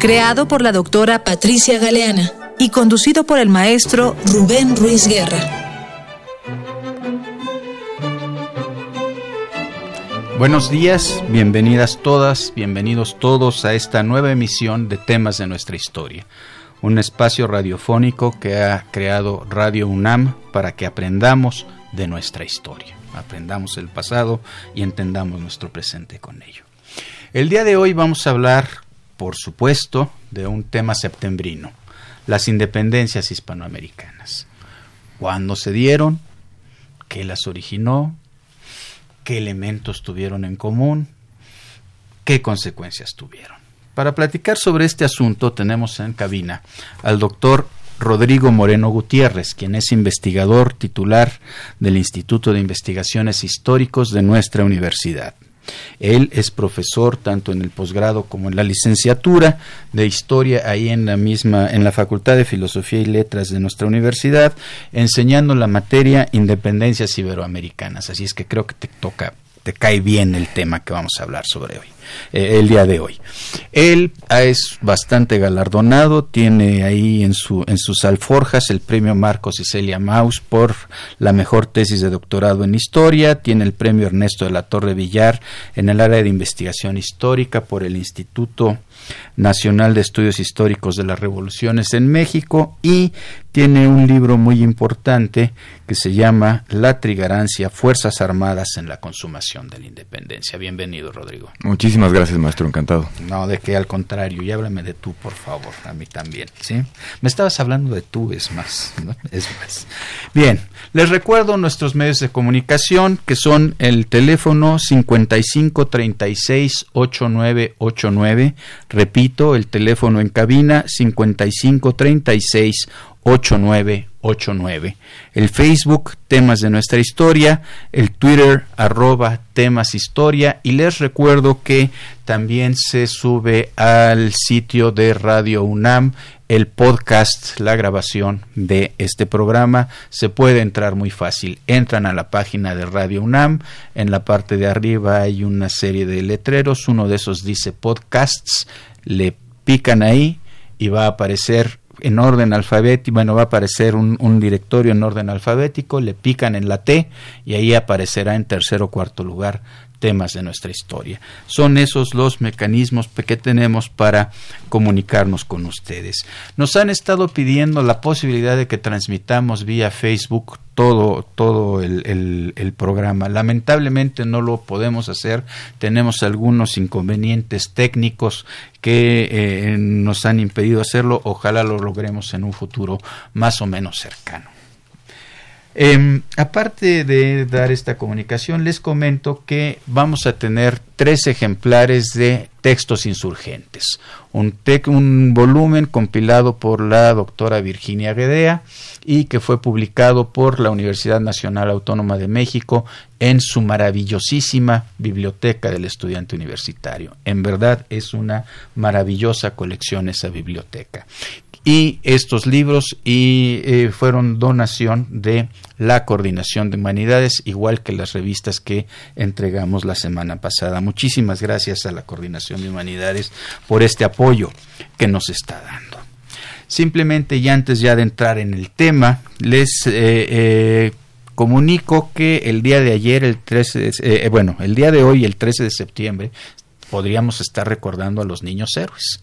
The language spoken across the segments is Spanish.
creado por la doctora Patricia Galeana y conducido por el maestro Rubén Ruiz Guerra. Buenos días, bienvenidas todas, bienvenidos todos a esta nueva emisión de temas de nuestra historia, un espacio radiofónico que ha creado Radio UNAM para que aprendamos de nuestra historia, aprendamos el pasado y entendamos nuestro presente con ello. El día de hoy vamos a hablar por supuesto, de un tema septembrino, las independencias hispanoamericanas. ¿Cuándo se dieron? ¿Qué las originó? ¿Qué elementos tuvieron en común? ¿Qué consecuencias tuvieron? Para platicar sobre este asunto tenemos en cabina al doctor Rodrigo Moreno Gutiérrez, quien es investigador titular del Instituto de Investigaciones Históricos de nuestra universidad. Él es profesor tanto en el posgrado como en la licenciatura de historia ahí en la misma en la Facultad de Filosofía y Letras de nuestra universidad, enseñando la materia Independencias Iberoamericanas. Así es que creo que te toca cae bien el tema que vamos a hablar sobre hoy, eh, el día de hoy. Él es bastante galardonado, tiene ahí en, su, en sus alforjas el premio Marcos y Celia Maus por la mejor tesis de doctorado en historia, tiene el premio Ernesto de la Torre Villar en el área de investigación histórica por el Instituto Nacional de Estudios Históricos de las Revoluciones en México y tiene un libro muy importante que se llama La Trigarancia, Fuerzas Armadas en la Consumación de la Independencia. Bienvenido, Rodrigo. Muchísimas gracias, maestro, encantado. No, de que al contrario, y háblame de tú, por favor, a mí también, ¿sí? Me estabas hablando de tú, es más, Es más. Bien, les recuerdo nuestros medios de comunicación, que son el teléfono 5536-8989, repito, el teléfono en cabina 5536 8989. El Facebook, temas de nuestra historia, el Twitter, arroba temas historia, y les recuerdo que también se sube al sitio de Radio UNAM el podcast, la grabación de este programa. Se puede entrar muy fácil. Entran a la página de Radio UNAM. En la parte de arriba hay una serie de letreros. Uno de esos dice podcasts. Le pican ahí y va a aparecer en orden alfabético, bueno, va a aparecer un, un, directorio en orden alfabético, le pican en la T y ahí aparecerá en tercer o cuarto lugar temas de nuestra historia. Son esos los mecanismos que tenemos para comunicarnos con ustedes. Nos han estado pidiendo la posibilidad de que transmitamos vía Facebook todo, todo el, programa. Lamentablemente no lo podemos hacer. Tenemos algunos inconvenientes técnicos que eh, nos han impedido hacerlo. Ojalá lo logremos en un futuro más o menos cercano. Eh, aparte de dar esta comunicación, les comento que vamos a tener tres ejemplares de textos insurgentes. Un, un volumen compilado por la doctora Virginia Guedea y que fue publicado por la Universidad Nacional Autónoma de México en su maravillosísima biblioteca del estudiante universitario. En verdad es una maravillosa colección esa biblioteca y estos libros y eh, fueron donación de la Coordinación de Humanidades, igual que las revistas que entregamos la semana pasada. Muchísimas gracias a la Coordinación de Humanidades por este apoyo que nos está dando. Simplemente y antes ya de entrar en el tema, les eh, eh, comunico que el día de ayer, el 13, bueno, el día de hoy, el 13 de septiembre, podríamos estar recordando a los niños héroes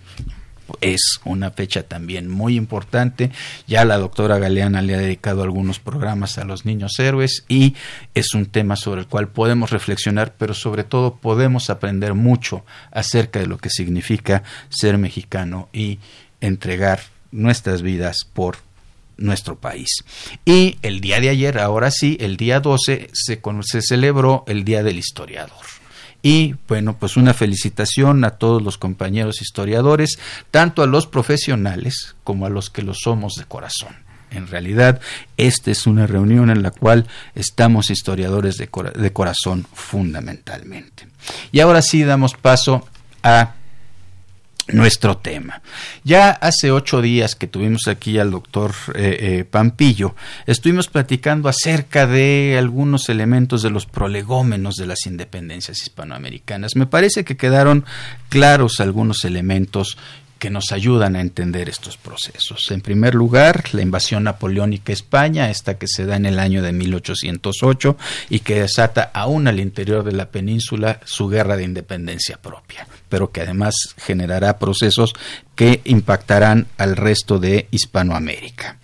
es una fecha también muy importante. Ya la doctora Galeana le ha dedicado algunos programas a los niños héroes y es un tema sobre el cual podemos reflexionar, pero sobre todo podemos aprender mucho acerca de lo que significa ser mexicano y entregar nuestras vidas por nuestro país. Y el día de ayer, ahora sí, el día 12, se, se celebró el Día del Historiador y bueno, pues una felicitación a todos los compañeros historiadores, tanto a los profesionales como a los que lo somos de corazón. En realidad, esta es una reunión en la cual estamos historiadores de, de corazón fundamentalmente. Y ahora sí damos paso a nuestro tema. Ya hace ocho días que tuvimos aquí al doctor eh, eh, Pampillo, estuvimos platicando acerca de algunos elementos de los prolegómenos de las independencias hispanoamericanas. Me parece que quedaron claros algunos elementos que nos ayudan a entender estos procesos. En primer lugar, la invasión napoleónica a España, esta que se da en el año de 1808 y que desata aún al interior de la península su guerra de independencia propia, pero que además generará procesos que impactarán al resto de Hispanoamérica.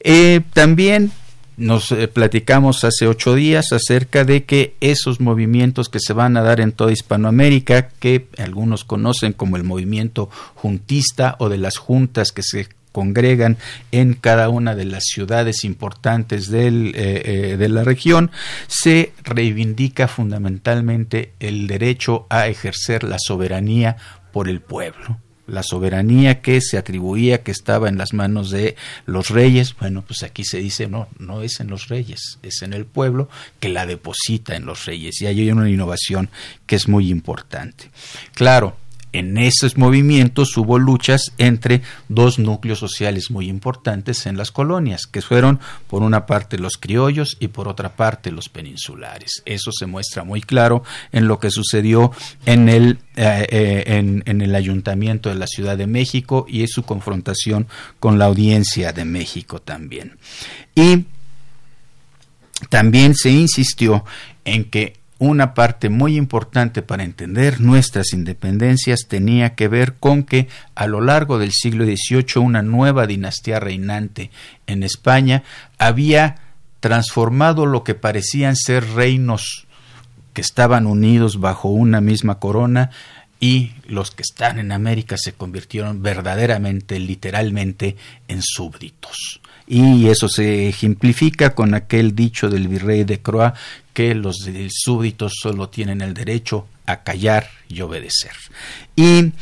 Eh, también nos eh, platicamos hace ocho días acerca de que esos movimientos que se van a dar en toda Hispanoamérica, que algunos conocen como el movimiento juntista o de las juntas que se congregan en cada una de las ciudades importantes eh, eh, de la región, se reivindica fundamentalmente el derecho a ejercer la soberanía por el pueblo la soberanía que se atribuía que estaba en las manos de los reyes, bueno, pues aquí se dice, no, no es en los reyes, es en el pueblo que la deposita en los reyes. Y hay una innovación que es muy importante. Claro, en esos movimientos hubo luchas entre dos núcleos sociales muy importantes en las colonias, que fueron por una parte los criollos y por otra parte los peninsulares. Eso se muestra muy claro en lo que sucedió en el, eh, eh, ayuntamiento de la Ciudad de México y en su confrontación con la audiencia de México también. Y también se insistió en que una parte muy importante para entender nuestras independencias tenía que ver con que a lo largo del siglo XVIII una nueva dinastía reinante en España había transformado lo que parecían ser reinos que estaban unidos bajo una misma corona y los que están en América se convirtieron verdaderamente, literalmente, en súbditos. Y eso se ejemplifica con aquel dicho del virrey de Croix que los súbditos solo tienen el derecho a callar y obedecer. Y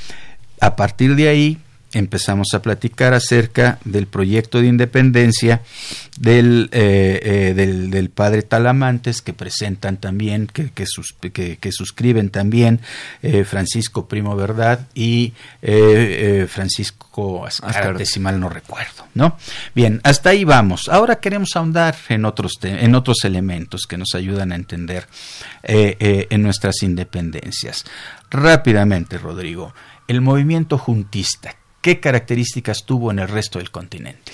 a partir de ahí empezamos a platicar acerca del proyecto de independencia del, eh, eh, del, padre Talamantes, que presentan también, que, que, que, suscriben también eh, Francisco Primo Verdad y Francisco Ascarte, si mal no recuerdo. ¿no? Bien, hasta ahí vamos. Ahora queremos ahondar en otros, en otros elementos que nos ayudan a entender en nuestras independencias. Rápidamente, Rodrigo, el movimiento juntista, ¿qué características tuvo en el resto del continente?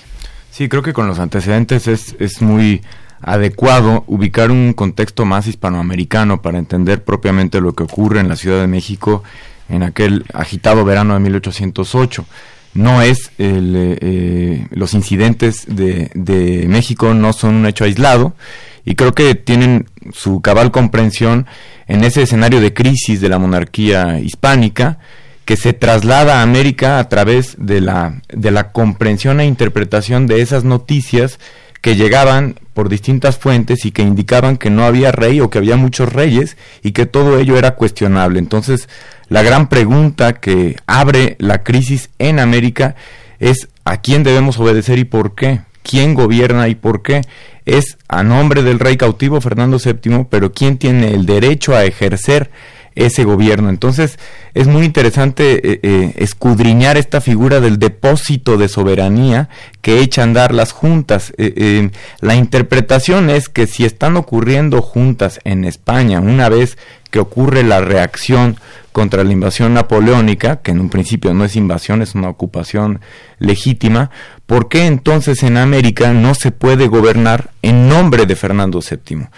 Sí, creo que con los antecedentes es, es muy adecuado ubicar un contexto más hispanoamericano para entender propiamente lo que ocurre en la Ciudad de México en aquel agitado verano de 1808. No es el, eh, eh, los incidentes de, de México no son un hecho aislado y creo que tienen su cabal comprensión en ese escenario de crisis de la monarquía hispánica que se traslada a América a través de la, de la comprensión e interpretación de esas noticias que llegaban por distintas fuentes y que indicaban que no había rey o que había muchos reyes y que todo ello era cuestionable. Entonces, la gran pregunta que abre la crisis en América es a quién debemos obedecer y por qué, quién gobierna y por qué. Es a nombre del rey cautivo Fernando VII, pero quién tiene el derecho a ejercer ese gobierno. Entonces es muy interesante eh, eh, escudriñar esta figura del depósito de soberanía que echa a andar las juntas. Eh, la interpretación es que si están ocurriendo juntas en España una vez que ocurre la reacción contra la invasión napoleónica, que en un principio no es invasión, es una ocupación legítima, ¿por qué entonces en América no se puede gobernar en nombre de Fernando VII?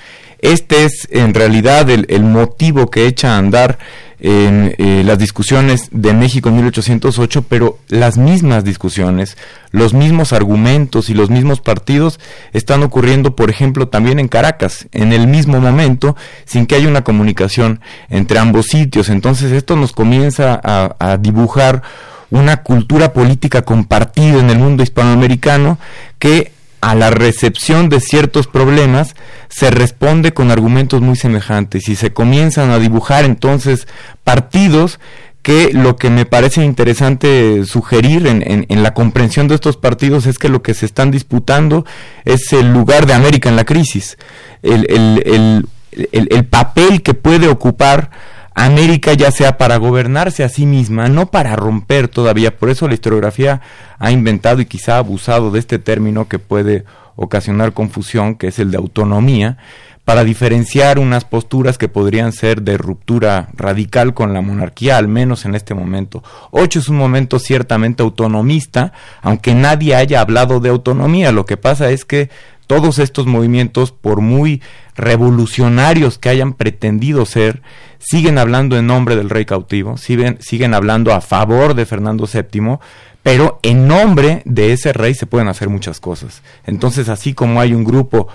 Este es en realidad el, motivo que echa a andar en eh, las discusiones de México en 1808, pero las mismas discusiones, los mismos argumentos y los mismos partidos están ocurriendo, por ejemplo, también en Caracas, en el mismo momento, sin que haya una comunicación entre ambos sitios. Entonces esto nos comienza a, a dibujar una cultura política compartida en el mundo hispanoamericano que a la recepción de ciertos problemas se responde con argumentos muy semejantes y se comienzan a dibujar entonces partidos que lo que me parece interesante sugerir en, en, la comprensión de estos partidos es que lo que se están disputando es el lugar de América en la crisis, el, el, el, el papel que puede ocupar América ya sea para gobernarse a sí misma, no para romper todavía. Por eso la historiografía ha inventado y quizá abusado de este término que puede ocasionar confusión, que es el de autonomía, para diferenciar unas posturas que podrían ser de ruptura radical con la monarquía, al menos en este momento. Ocho es un momento ciertamente autonomista, aunque nadie haya hablado de autonomía. Lo que pasa es que todos estos movimientos, por muy revolucionarios que hayan pretendido ser, siguen hablando en nombre del rey cautivo, siguen, siguen hablando a favor de Fernando VII, pero en nombre de ese rey se pueden hacer muchas cosas. Entonces, así como hay un grupo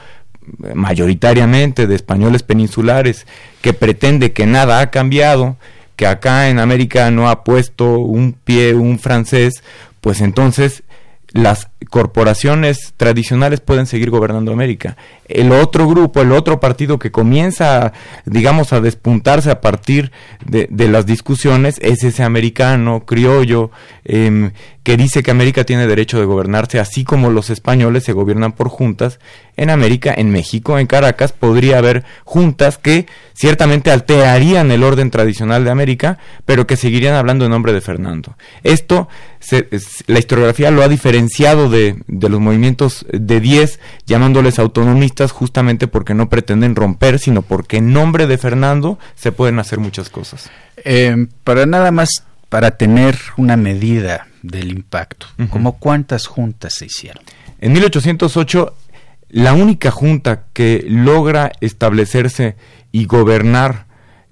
mayoritariamente de españoles peninsulares que pretende que nada ha cambiado, que acá en América no ha puesto un pie un francés, pues entonces las corporaciones tradicionales pueden seguir gobernando América. El otro grupo, el otro partido que comienza, digamos, a despuntarse a partir de, las discusiones es ese americano, criollo, em, que dice que América tiene derecho de gobernarse, así como los españoles se gobiernan por juntas. En América, en México, en Caracas, podría haber juntas que ciertamente alterarían el orden tradicional de América, pero que seguirían hablando en nombre de Fernando. Esto, la historiografía lo ha diferenciado de de, los movimientos de 10, llamándoles autonomistas justamente porque no pretenden romper, sino porque en nombre de Fernando se pueden hacer muchas cosas. Eh, para nada más, para tener una medida del impacto, ¿como cuántas juntas se hicieron? En 1808, la única junta que logra establecerse y gobernar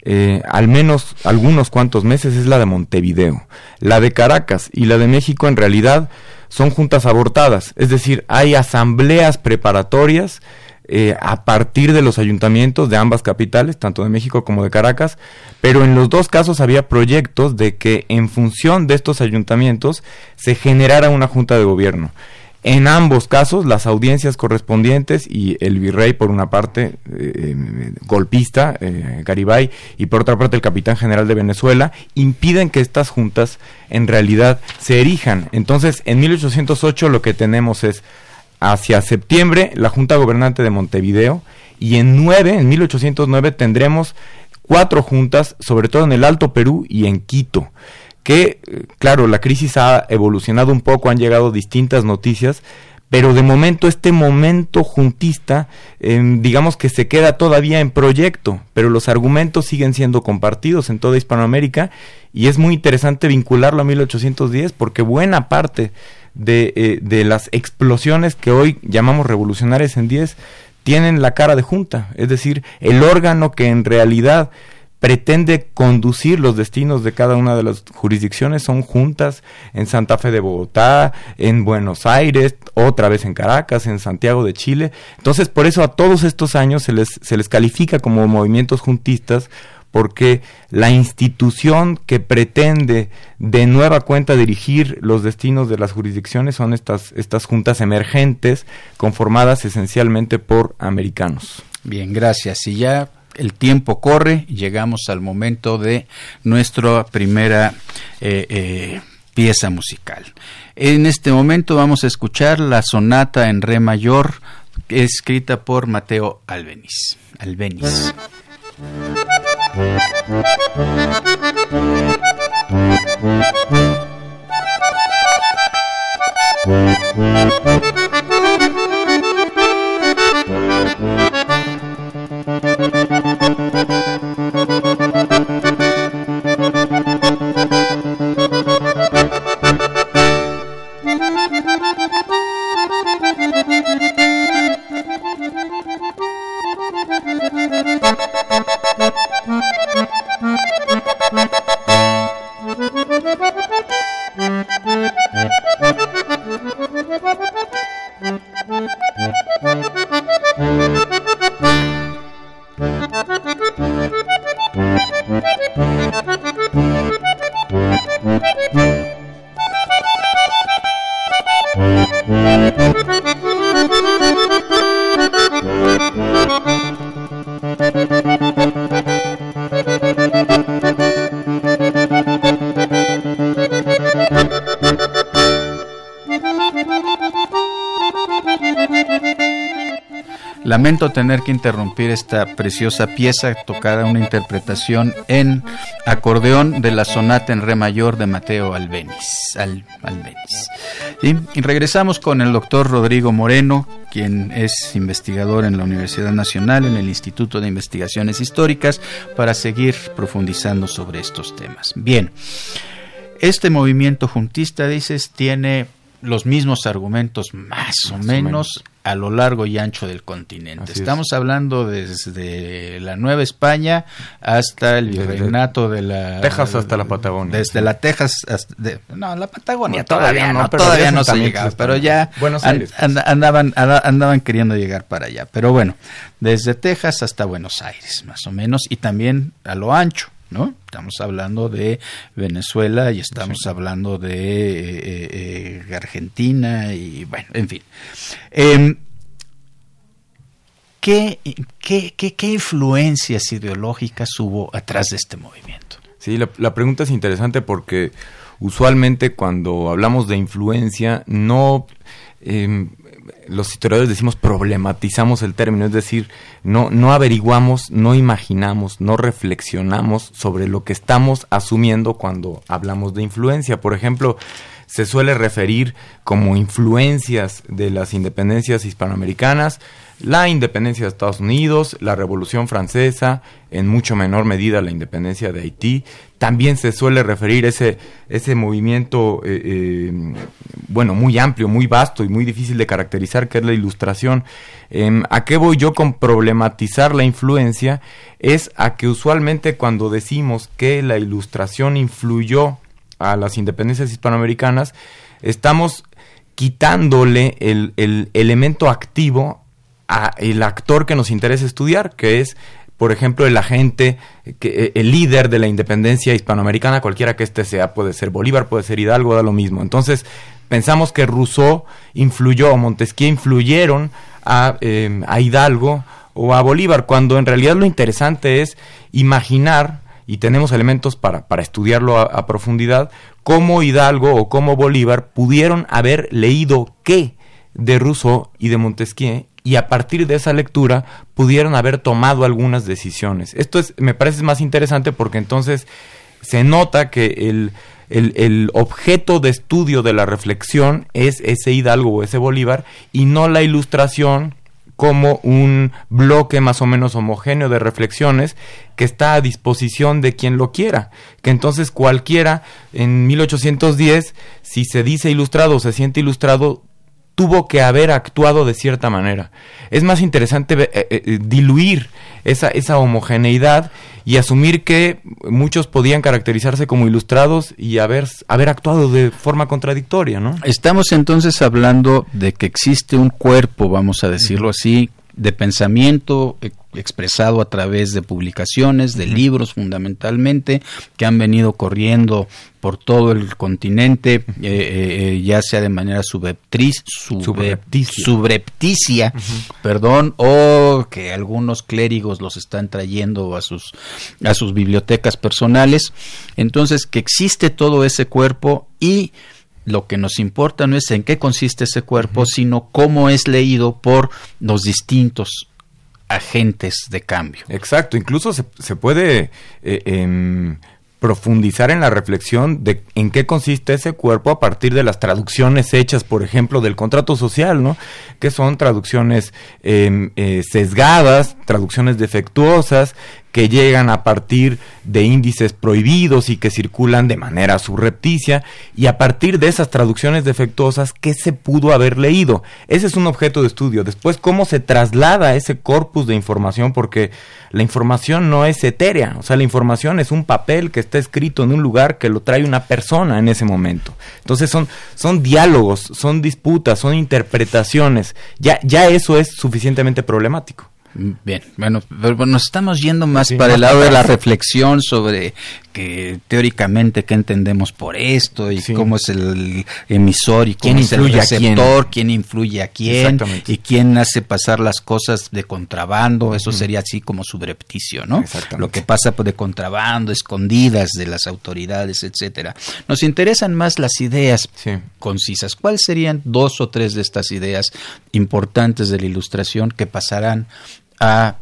eh, al menos algunos cuantos meses es la de Montevideo. La de Caracas y la de México en realidad son juntas abortadas, es decir, hay asambleas preparatorias eh, a partir de los ayuntamientos de ambas capitales, tanto de México como de Caracas, pero en los dos casos había proyectos de que en función de estos ayuntamientos se generara una junta de gobierno. En ambos casos, las audiencias correspondientes y el virrey, por una parte, eh, golpista, eh, Garibay, y por otra parte el capitán general de Venezuela, impiden que estas juntas en realidad se erijan. Entonces, en 1808 lo que tenemos es, hacia septiembre, la Junta Gobernante de Montevideo, y en 9, en 1809, tendremos cuatro juntas, sobre todo en el Alto Perú y en Quito que, claro, la crisis ha evolucionado un poco, han llegado distintas noticias, pero de momento este momento juntista, em, digamos que se queda todavía en proyecto, pero los argumentos siguen siendo compartidos en toda Hispanoamérica y es muy interesante vincularlo a 1810 porque buena parte de, eh, de las explosiones que hoy llamamos revolucionarias en 10 tienen la cara de junta, es decir, el órgano que en realidad pretende conducir los destinos de cada una de las jurisdicciones. Son juntas en Santa Fe de Bogotá, en Buenos Aires, otra vez en Caracas, en Santiago de Chile. Entonces, por eso a todos estos años se les, se les califica como movimientos juntistas porque la institución que pretende de nueva cuenta dirigir los destinos de las jurisdicciones son estas, estas juntas emergentes conformadas esencialmente por americanos. Bien, gracias. Y ya el tiempo corre, llegamos al momento de nuestra primera eh, eh, pieza musical. En este momento vamos a escuchar la sonata en re mayor escrita por Mateo Albeniz. Albeniz. tener que interrumpir esta preciosa pieza tocada una interpretación en acordeón de la sonata en re mayor de Mateo Albeniz. Al, Y regresamos con el doctor Rodrigo Moreno, quien es investigador en la Universidad Nacional, en el Instituto de Investigaciones Históricas, para seguir profundizando sobre estos temas. Bien, este movimiento juntista, dices, tiene los mismos argumentos más, o, menos, a lo largo y ancho del continente. Estamos hablando desde la Nueva España hasta el virreinato de la Texas hasta la Patagonia. Desde la Texas hasta no, la Patagonia todavía, no, todavía no se llegaba, pero ya Buenos Aires, pues. andaban andaban queriendo llegar para allá, pero bueno, desde Texas hasta Buenos Aires, más o menos y también a lo ancho. ¿No? Estamos hablando de Venezuela y estamos hablando de eh, eh, eh, Argentina y bueno, en fin. Em, ¿qué, qué, qué, influencias ideológicas hubo atrás de este movimiento? Sí, la, la pregunta es interesante porque usualmente cuando hablamos de influencia no eh, los historiadores decimos problematizamos el término, es decir, no, no averiguamos, no imaginamos, no reflexionamos sobre lo que estamos asumiendo cuando hablamos de influencia. Por ejemplo, se suele referir como influencias de las independencias hispanoamericanas, la independencia de Estados Unidos, la Revolución Francesa, en mucho menor medida la independencia de Haití. También se suele referir ese, ese movimiento, eh, eh, bueno, muy amplio, muy vasto y muy difícil de caracterizar, que es la ilustración. Em, ¿A qué voy yo con problematizar la influencia? Es a que usualmente cuando decimos que la ilustración influyó a las independencias hispanoamericanas, estamos quitándole el, el elemento activo a el actor que nos interesa estudiar, que es, por ejemplo, el agente, que, el líder de la independencia hispanoamericana, cualquiera que éste sea, puede ser Bolívar, puede ser Hidalgo, da lo mismo. Entonces, pensamos que Rousseau influyó, Montesquieu influyeron a, eh, a Hidalgo o a Bolívar, cuando en realidad lo interesante es imaginar y tenemos elementos para, para estudiarlo a, profundidad, cómo Hidalgo o cómo Bolívar pudieron haber leído qué de Rousseau y de Montesquieu y a partir de esa lectura pudieron haber tomado algunas decisiones. Esto es, me parece más interesante porque entonces se nota que el, el, el, objeto de estudio de la reflexión es ese Hidalgo o ese Bolívar y no la ilustración como un bloque más o menos homogéneo de reflexiones que está a disposición de quien lo quiera. Que entonces cualquiera en 1810, si se dice ilustrado o se siente ilustrado, tuvo que haber actuado de cierta manera. Es más interesante eh, eh, eh, diluir esa, esa homogeneidad y asumir que muchos podían caracterizarse como ilustrados y haber, haber actuado de forma contradictoria, ¿no? Estamos entonces hablando de que existe un cuerpo, vamos a decirlo así, de pensamiento expresado a través de publicaciones, de libros fundamentalmente, que han venido corriendo por todo el continente, eh, eh, eh, ya sea de manera subrepticia, subrepticia perdón, o que algunos clérigos los están trayendo a sus, a sus bibliotecas personales. Entonces, que existe todo ese cuerpo y lo que nos importa no es en qué consiste ese cuerpo, sino cómo es leído por los distintos agentes de cambio. Exacto, incluso se, se puede eh, em, profundizar en la reflexión de en qué consiste ese cuerpo a partir de las traducciones hechas, por ejemplo, del contrato social, ¿no? Que son traducciones em, eh, sesgadas, traducciones defectuosas, que llegan a partir de índices prohibidos y que circulan de manera surrepticia, y a partir de esas traducciones defectuosas, ¿qué se pudo haber leído? Ese es un objeto de estudio. Después, ¿cómo se traslada ese corpus de información? Porque la información no es etérea, o sea, la información es un papel que está escrito en un lugar que lo trae una persona en ese momento. Entonces son, son diálogos, son disputas, son interpretaciones. Ya, ya eso es suficientemente problemático. Bien, bueno, nos estamos yendo más para el lado de la reflexión sobre que teóricamente qué entendemos por esto y cómo es el emisor y quién influye es el receptor, quién? influye a quién y quién hace pasar las cosas de contrabando, eso sería así como subrepticio, ¿no? Lo que pasa pues, de contrabando, escondidas de las autoridades, etcétera. Nos interesan más las ideas concisas. ¿Cuáles serían dos o tres de estas ideas importantes de la ilustración que pasarán a,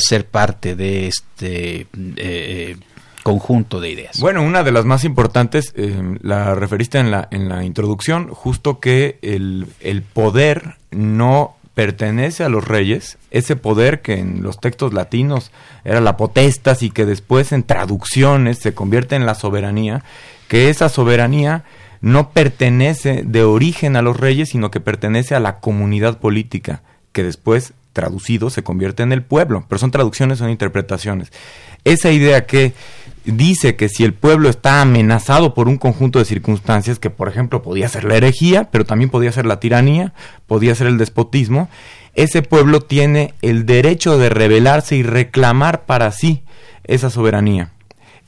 ser parte de este eh, eh, conjunto de ideas. Bueno, una de las más importantes, eh, la referiste en la, en la introducción, justo que el, el poder no pertenece a los reyes, ese poder que en los textos latinos era la potestas y que después en traducciones se convierte en la soberanía, que esa soberanía no pertenece de origen a los reyes, sino que pertenece a la comunidad política, que después traducido se convierte en el pueblo, pero son traducciones, son interpretaciones. Esa idea que dice que si el pueblo está amenazado por un conjunto de circunstancias, que por ejemplo podía ser la herejía, pero también podía ser la tiranía, podía ser el despotismo, ese pueblo tiene el derecho de rebelarse y reclamar para sí esa soberanía.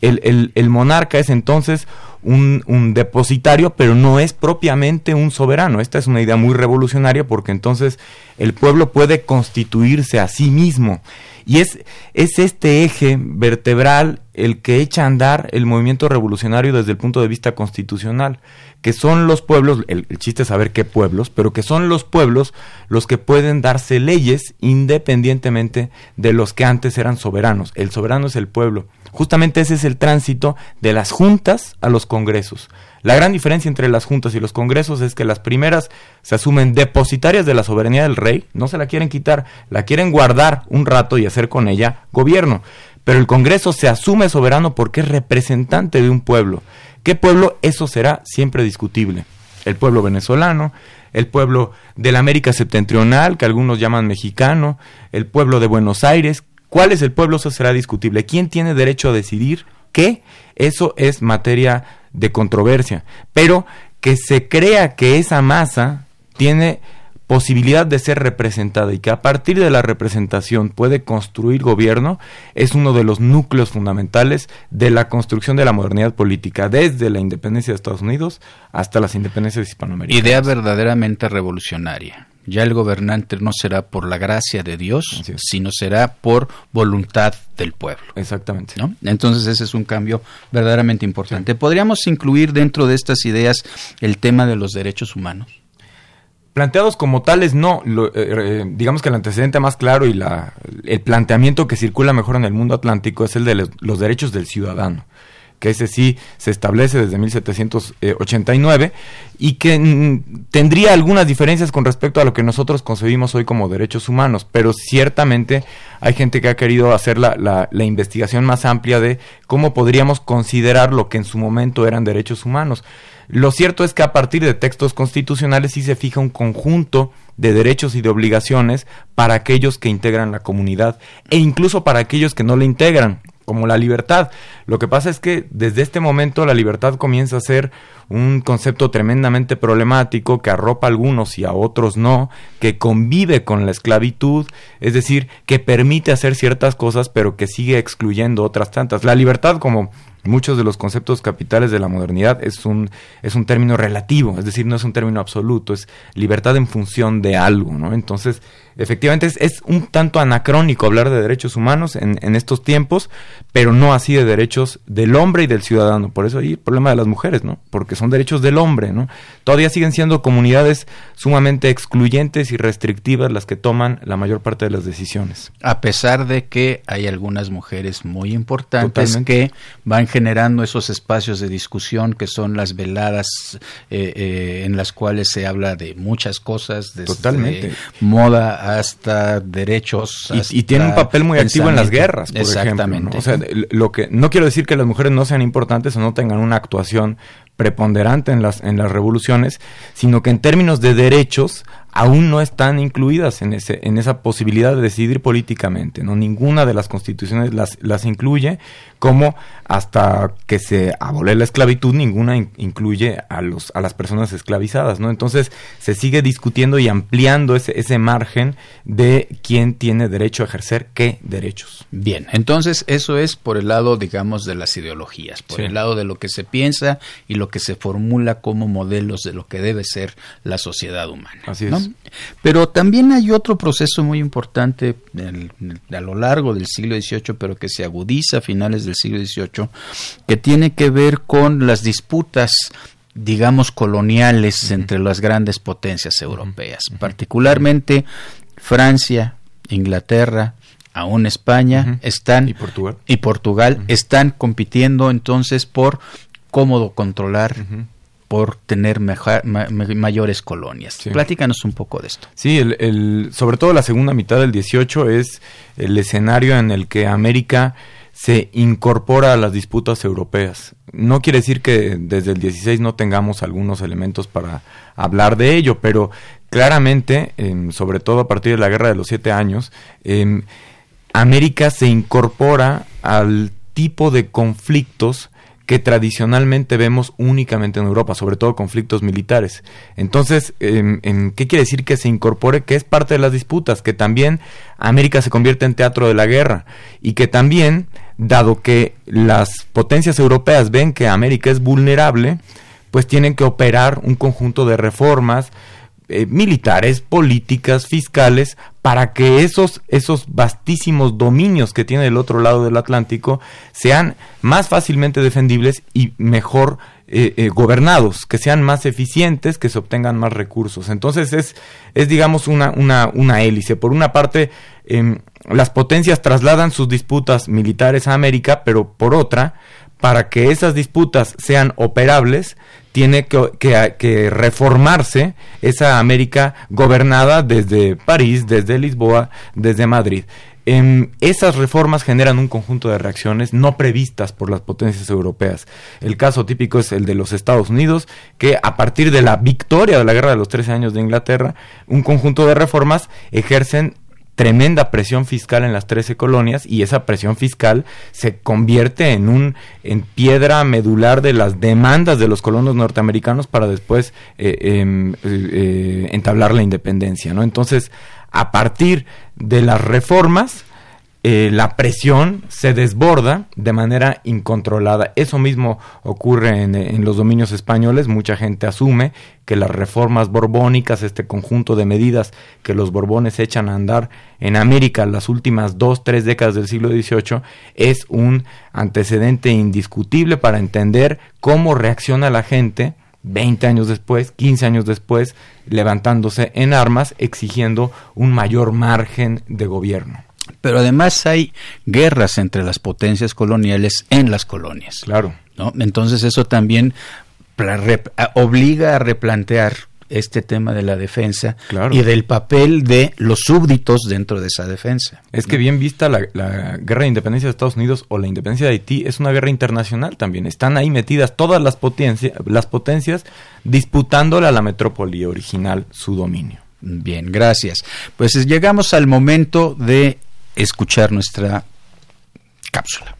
El, el monarca es entonces un, depositario, pero no es propiamente un soberano. Esta es una idea muy revolucionaria porque entonces el pueblo puede constituirse a sí mismo. Y es, es este eje vertebral el que echa a andar el movimiento revolucionario desde el punto de vista constitucional, que son los pueblos, el, el, chiste es saber qué pueblos, pero que son los pueblos los que pueden darse leyes independientemente de los que antes eran soberanos. El soberano es el pueblo. Justamente ese es el tránsito de las juntas a los congresos. La gran diferencia entre las juntas y los congresos es que las primeras se asumen depositarias de la soberanía del rey, no se la quieren quitar, la quieren guardar un rato y hacer con ella gobierno. Pero el Congreso se asume soberano porque es representante de un pueblo. ¿Qué pueblo? Eso será siempre discutible. El pueblo venezolano, el pueblo de la América septentrional, que algunos llaman mexicano, el pueblo de Buenos Aires, ¿Cuál es el pueblo? Eso será discutible. ¿Quién tiene derecho a decidir qué? Eso es materia de controversia. Pero que se crea que esa masa tiene posibilidad de ser representada y que a partir de la representación puede construir gobierno es uno de los núcleos fundamentales de la construcción de la modernidad política, desde la independencia de Estados Unidos hasta las independencias hispanoamericanas. Idea verdaderamente revolucionaria ya el gobernante no será por la gracia de Dios, sino será por voluntad del pueblo. Exactamente. ¿no? Entonces ese es un cambio verdaderamente importante. ¿Podríamos incluir dentro de estas ideas el tema de los derechos humanos? Planteados como tales, no. Eh, eh, digamos que el antecedente más claro y la, el planteamiento que circula mejor en el mundo atlántico es el de los derechos del ciudadano que ese sí se establece desde 1789 y que mm, tendría algunas diferencias con respecto a lo que nosotros concebimos hoy como derechos humanos, pero ciertamente hay gente que ha querido hacer la, la, la investigación más amplia de cómo podríamos considerar lo que en su momento eran derechos humanos. Lo cierto es que a partir de textos constitucionales sí se fija un conjunto de derechos y de obligaciones para aquellos que integran la comunidad e incluso para aquellos que no la integran como la libertad. Lo que pasa es que desde este momento la libertad comienza a ser un concepto tremendamente problemático que arropa a algunos y a otros no, que convive con la esclavitud, es decir, que permite hacer ciertas cosas pero que sigue excluyendo otras tantas. La libertad como muchos de los conceptos capitales de la modernidad es un, es un término relativo, es decir, no es un término absoluto, es libertad en función de algo, ¿no? Entonces, efectivamente es, un tanto anacrónico hablar de derechos humanos en, en, estos tiempos, pero no así de derechos del hombre y del ciudadano. Por eso hay el problema de las mujeres, ¿no? Porque son derechos del hombre, ¿no? Todavía siguen siendo comunidades sumamente excluyentes y restrictivas las que toman la mayor parte de las decisiones. A pesar de que hay algunas mujeres muy importantes que van generando esos espacios de discusión que son las veladas eh, eh, en las cuales se habla de muchas cosas, desde Totalmente. moda hasta derechos. y, tiene un papel muy activo en las guerras, por Exactamente. ¿no? O sea, lo que, no quiero decir que las mujeres no sean importantes o no tengan una actuación preponderante en las, en las revoluciones, sino que en términos de derechos aún no están incluidas en, ese, en esa posibilidad de decidir políticamente. ¿no? Ninguna de las constituciones las, las incluye, como hasta que se abole la esclavitud, ninguna incluye a, los, a las personas esclavizadas. ¿no? Entonces se sigue discutiendo y ampliando ese, ese margen de quién tiene derecho a ejercer qué derechos. Bien, entonces eso es por el lado, digamos, de las ideologías, por el lado de lo que se piensa y lo que se formula como modelos de lo que debe ser la sociedad humana. Así es. Pero también hay otro proceso muy importante a lo largo del siglo XVIII, pero que se agudiza a finales del siglo XVIII, que tiene que ver con las disputas digamos coloniales entre las grandes potencias europeas, particularmente Francia, Inglaterra, aún España están y Portugal, y Portugal están compitiendo entonces por cómodo controlar por tener mayores colonias. Platícanos un poco de esto. Sí, el, sobre todo la segunda mitad del 18 es el escenario en el que América se incorpora a las disputas europeas. No quiere decir que desde el 16 no tengamos algunos elementos para hablar de ello, pero claramente, em, sobre todo a partir de la Guerra de los Siete Años, em, América se incorpora al tipo de conflictos que tradicionalmente vemos únicamente en Europa, sobre todo conflictos militares. Entonces, ¿en, qué quiere decir que se incorpore? Que es parte de las disputas, que también América se convierte en teatro de la guerra y que también, dado que las potencias europeas ven que América es vulnerable, pues tienen que operar un conjunto de reformas, eh, militares, políticas, fiscales, para que esos, esos vastísimos dominios que tiene el otro lado del Atlántico sean más fácilmente defendibles y mejor eh, eh, gobernados, que sean más eficientes, que se obtengan más recursos. Entonces es, es digamos, una, una, una hélice. Por una parte, em, las potencias trasladan sus disputas militares a América, pero por otra, para que esas disputas sean operables, tiene que, reformarse esa América gobernada desde París, desde Lisboa, desde Madrid. En esas reformas generan un conjunto de reacciones no previstas por las potencias europeas. El caso típico es el de los Estados Unidos, que a partir de la victoria de la Guerra de los 13 años de Inglaterra, un conjunto de reformas ejercen tremenda presión fiscal en las 13 colonias y esa presión fiscal se convierte en un en piedra medular de las demandas de los colonos norteamericanos para después eh, em, eh, eh, entablar la independencia, ¿no? Entonces, a partir de las reformas eh, la presión se desborda de manera incontrolada. Eso mismo ocurre en, los dominios españoles. Mucha gente asume que las reformas borbónicas, este conjunto de medidas que los borbones echan a andar en América las últimas dos, tres décadas del siglo XVIII, es un antecedente indiscutible para entender cómo reacciona la gente 20 años después, 15 años después, levantándose en armas, exigiendo un mayor margen de gobierno. Pero además hay guerras entre las potencias coloniales en las colonias. Claro. ¿no? Entonces eso también obliga a replantear este tema de la defensa y del papel de los súbditos dentro de esa defensa. Es que bien vista la, guerra de independencia de Estados Unidos o la independencia de Haití es una guerra internacional también. Están ahí metidas todas las, potencias las potencias disputándole a la metrópoli original su dominio. Bien, gracias. Pues llegamos al momento de escuchar nuestra cápsula.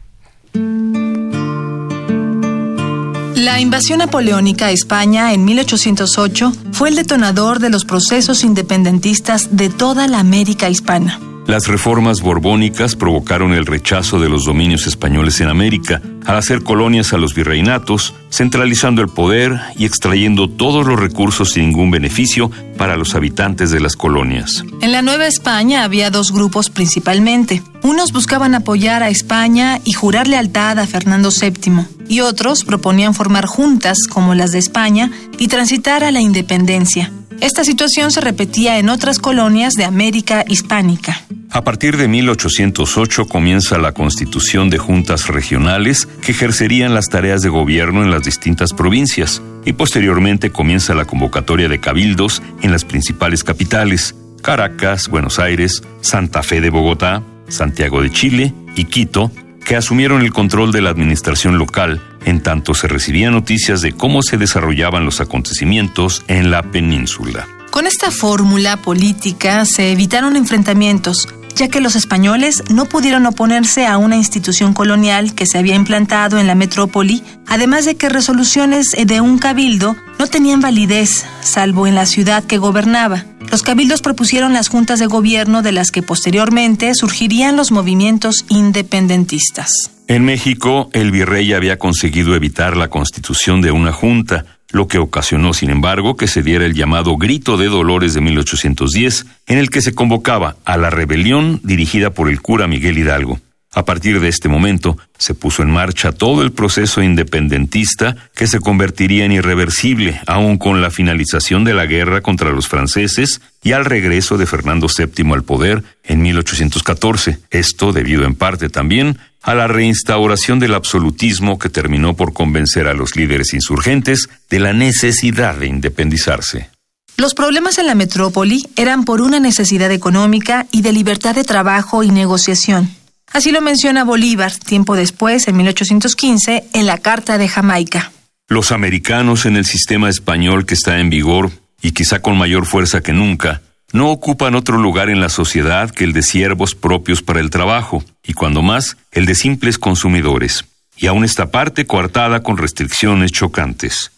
La invasión napoleónica a España en 1808 fue el detonador de los procesos independentistas de toda la América hispana. Las reformas borbónicas provocaron el rechazo de los dominios españoles en América, al hacer colonias a los virreinatos, centralizando el poder y extrayendo todos los recursos sin ningún beneficio para los habitantes de las colonias. En la Nueva España había dos grupos principalmente. Unos buscaban apoyar a España y jurar lealtad a Fernando VII, y otros proponían formar juntas como las de España y transitar a la independencia. Esta situación se repetía en otras colonias de América hispánica. A partir de 1808 comienza la constitución de juntas regionales que ejercerían las tareas de gobierno en las distintas provincias y posteriormente comienza la convocatoria de cabildos en las principales capitales, Caracas, Buenos Aires, Santa Fe de Bogotá, Santiago de Chile y Quito, que asumieron el control de la administración local en tanto se recibían noticias de cómo se desarrollaban los acontecimientos en la península. Con esta fórmula política se evitaron enfrentamientos, ya que los españoles no pudieron oponerse a una institución colonial que se había implantado en la metrópoli, además de que resoluciones de un cabildo no tenían validez, salvo en la ciudad que gobernaba. Los cabildos propusieron las juntas de gobierno de las que posteriormente surgirían los movimientos independentistas. En México, el virrey había conseguido evitar la constitución de una junta, lo que ocasionó, sin embargo, que se diera el llamado Grito de Dolores de 1810, en el que se convocaba a la rebelión dirigida por el cura Miguel Hidalgo. A partir de este momento, se puso en marcha todo el proceso independentista que se convertiría en irreversible, aun con la finalización de la guerra contra los franceses y al regreso de Fernando VII al poder en 1814. Esto debido en parte también a la reinstauración del absolutismo que terminó por convencer a los líderes insurgentes de la necesidad de independizarse. Los problemas en la metrópoli eran por una necesidad económica y de libertad de trabajo y negociación. Así lo menciona Bolívar tiempo después, en 1815, en la Carta de Jamaica. Los americanos en el sistema español que está en vigor, y quizá con mayor fuerza que nunca, no ocupan otro lugar en la sociedad que el de siervos propios para el trabajo, y cuando más, el de simples consumidores, y aún esta parte coartada con restricciones chocantes.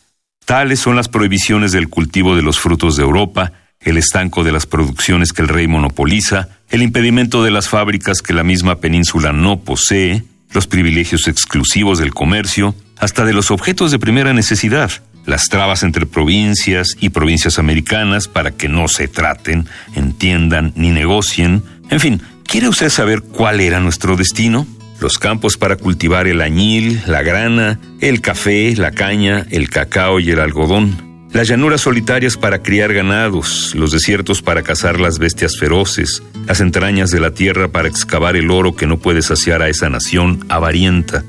Tales son las prohibiciones del cultivo de los frutos de Europa, el estanco de las producciones que el rey monopoliza, el impedimento de las fábricas que la misma península no posee, los privilegios exclusivos del comercio, hasta de los objetos de primera necesidad, las trabas entre provincias y provincias americanas para que no se traten, entiendan ni negocien. En fin, ¿quiere usted saber cuál era nuestro destino? Los campos para cultivar el añil, la grana, el café, la caña, el cacao y el algodón las llanuras solitarias para criar ganados, los desiertos para cazar las bestias feroces, las entrañas de la tierra para excavar el oro que no puede saciar a esa nación avarienta.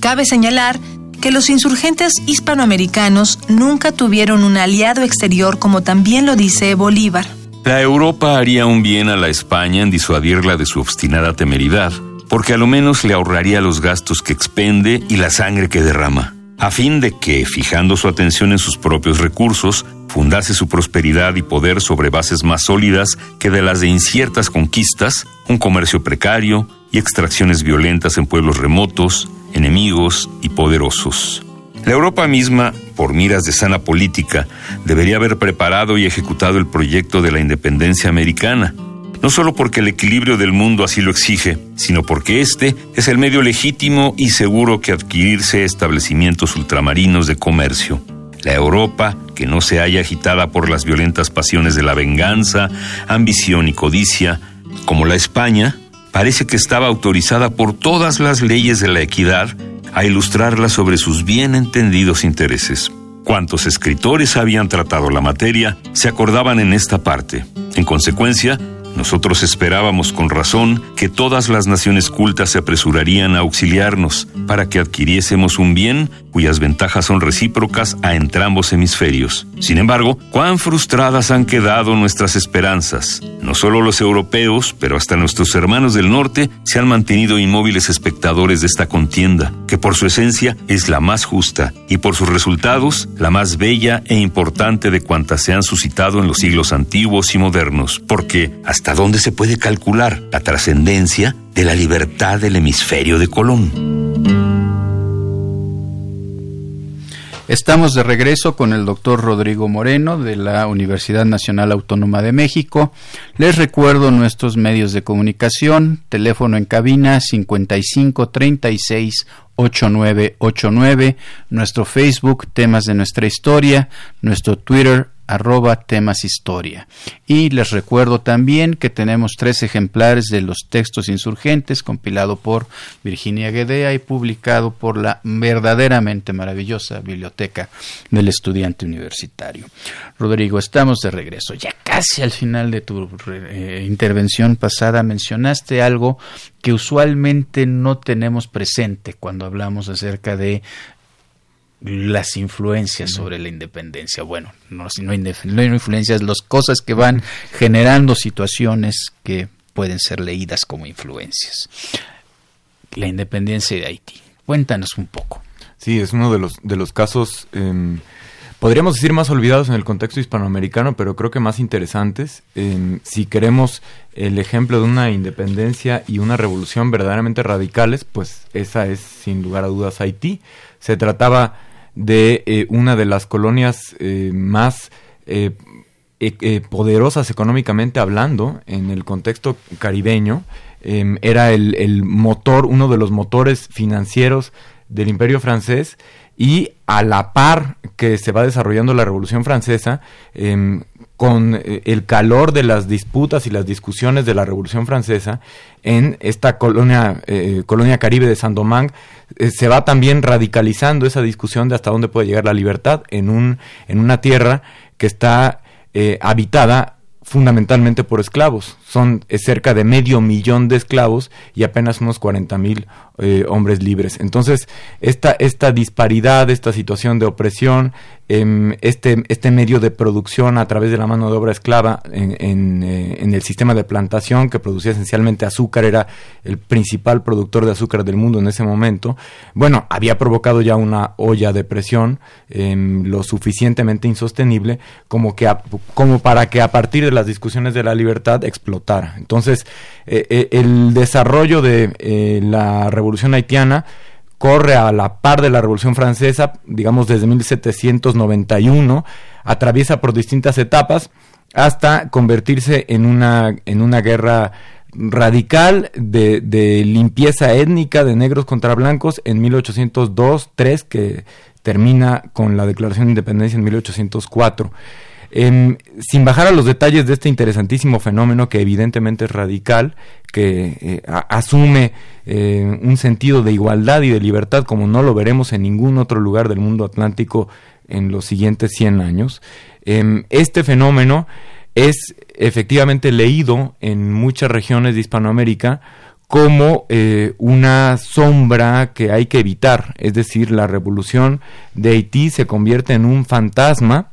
Cabe señalar que los insurgentes hispanoamericanos nunca tuvieron un aliado exterior como también lo dice Bolívar. La Europa haría un bien a la España en disuadirla de su obstinada temeridad, porque a lo menos le ahorraría los gastos que expende y la sangre que derrama a fin de que, fijando su atención en sus propios recursos, fundase su prosperidad y poder sobre bases más sólidas que de las de inciertas conquistas, un comercio precario y extracciones violentas en pueblos remotos, enemigos y poderosos. La Europa misma, por miras de sana política, debería haber preparado y ejecutado el proyecto de la independencia americana, no solo porque el equilibrio del mundo así lo exige, sino porque este es el medio legítimo y seguro que adquirirse establecimientos ultramarinos de comercio. La Europa, que no se haya agitada por las violentas pasiones de la venganza, ambición y codicia, como la España, parece que estaba autorizada por todas las leyes de la equidad a ilustrarla sobre sus bien entendidos intereses. Cuantos escritores habían tratado la materia se acordaban en esta parte. En consecuencia, nosotros esperábamos con razón que todas las naciones cultas se apresurarían a auxiliarnos para que adquiriésemos un bien cuyas ventajas son recíprocas a entrambos hemisferios. Sin embargo, cuán frustradas han quedado nuestras esperanzas. No solo los europeos, pero hasta nuestros hermanos del norte se han mantenido inmóviles espectadores de esta contienda, que por su esencia es la más justa y por sus resultados la más bella e importante de cuantas se han suscitado en los siglos antiguos y modernos, porque hasta dónde se puede calcular la trascendencia de la libertad del hemisferio de Colón. Estamos de regreso con el doctor Rodrigo Moreno de la Universidad Nacional Autónoma de México. Les recuerdo nuestros medios de comunicación, teléfono en cabina 55 36 8989, nuestro Facebook, temas de nuestra historia, nuestro Twitter, arroba temas historia. Y les recuerdo también que tenemos tres ejemplares de los textos insurgentes, compilado por Virginia Guedea y publicado por la verdaderamente maravillosa biblioteca del estudiante universitario. Rodrigo, estamos de regreso. Ya casi al final de tu eh, intervención pasada mencionaste algo que usualmente no tenemos presente cuando hablamos acerca de las influencias sobre la independencia. Bueno, no, no, hay, influencias, las cosas que van generando situaciones que pueden ser leídas como influencias. La independencia de Haití. Cuéntanos un poco. Sí, es uno de los, de los casos em, podríamos decir más olvidados en el contexto hispanoamericano, pero creo que más interesantes. si queremos el ejemplo de una independencia y una revolución verdaderamente radicales, pues esa es sin lugar a dudas Haití. Se trataba de eh, una de las colonias eh, más eh, poderosas económicamente hablando en el contexto caribeño. Em, era el, el motor, uno de los motores financieros del imperio francés y a la par que se va desarrollando la Revolución Francesa, em, con eh, el calor de las disputas y las discusiones de la Revolución Francesa en esta colonia, eh, colonia caribe de Saint-Domingue, eh, se va también radicalizando esa discusión de hasta dónde puede llegar la libertad en, un, en una tierra que está habitada fundamentalmente por esclavos. Son cerca de medio millón de esclavos y apenas unos 40 mil eh, hombres libres. Entonces, esta, esta disparidad, esta situación de opresión, este, este medio de producción a través de la mano de obra esclava en, eh, en, el sistema de plantación que producía esencialmente azúcar, era el principal productor de azúcar del mundo en ese momento, bueno, había provocado ya una olla de presión em, lo suficientemente insostenible como, que como para que a partir de las discusiones de la libertad explotara. Entonces, eh, el desarrollo de la Revolución Haitiana corre a la par de la Revolución Francesa, digamos desde 1791, atraviesa por distintas etapas hasta convertirse en una, en una guerra radical de, de limpieza étnica de negros contra blancos en 1802-3 que termina con la Declaración de Independencia en 1804. Em, sin bajar a los detalles de este interesantísimo fenómeno que evidentemente es radical, que eh, asume eh, un sentido de igualdad y de libertad como no lo veremos en ningún otro lugar del mundo atlántico en los siguientes 100 años, em, este fenómeno es efectivamente leído en muchas regiones de Hispanoamérica como eh, una sombra que hay que evitar, es decir, la revolución de Haití se convierte en un fantasma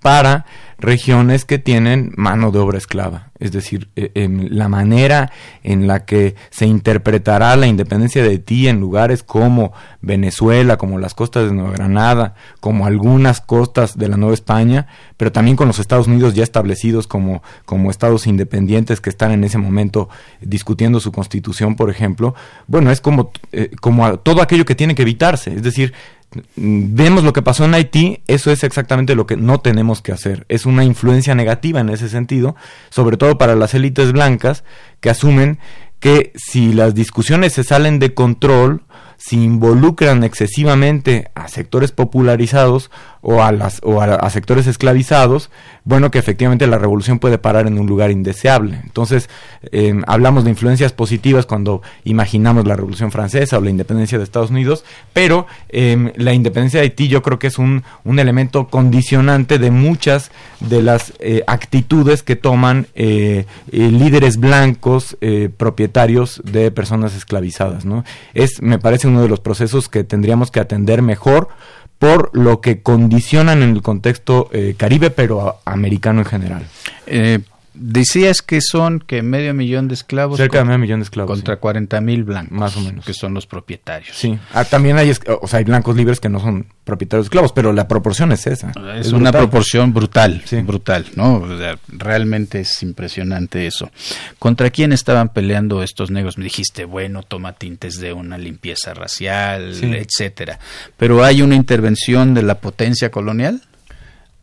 para regiones que tienen mano de obra esclava. Es decir, en eh, em, la manera en la que se interpretará la independencia de Haití en lugares como Venezuela, como las costas de Nueva Granada, como algunas costas de la Nueva España, pero también con los Estados Unidos ya establecidos como, como estados independientes que están en ese momento discutiendo su constitución, por ejemplo, bueno, es como, eh, como todo aquello que tiene que evitarse. Es decir, vemos lo que pasó en Haití, eso es exactamente lo que no tenemos que hacer. Es una influencia negativa en ese sentido, sobre todo para las élites blancas que asumen que si las discusiones se salen de control, si involucran excesivamente a sectores popularizados o a, las, o a, sectores esclavizados, bueno, que efectivamente la revolución puede parar en un lugar indeseable. Entonces, em, hablamos de influencias positivas cuando imaginamos la revolución francesa o la independencia de Estados Unidos, pero em, la independencia de Haití yo creo que es un, un elemento condicionante de muchas de las eh, actitudes que toman eh, eh, líderes blancos propietarios de personas esclavizadas. ¿no? Es, me parece, uno de los procesos que tendríamos que atender mejor por lo que condicionan en el contexto eh, caribe, pero americano en general. Eh, Decías que son que medio millón de esclavos. Cerca de medio millón de esclavos. Contra 40 mil blancos. Más o menos. Que son los propietarios. Sí. Ah, también hay, o sea, hay blancos libres que no son propietarios de esclavos, pero la proporción es esa. Es, una proporción brutal. Sí. Brutal, ¿no? realmente es impresionante eso. ¿Contra quién estaban peleando estos negros? Me dijiste, bueno, toma tintes de una limpieza racial, etcétera. Pero hay una intervención de la potencia colonial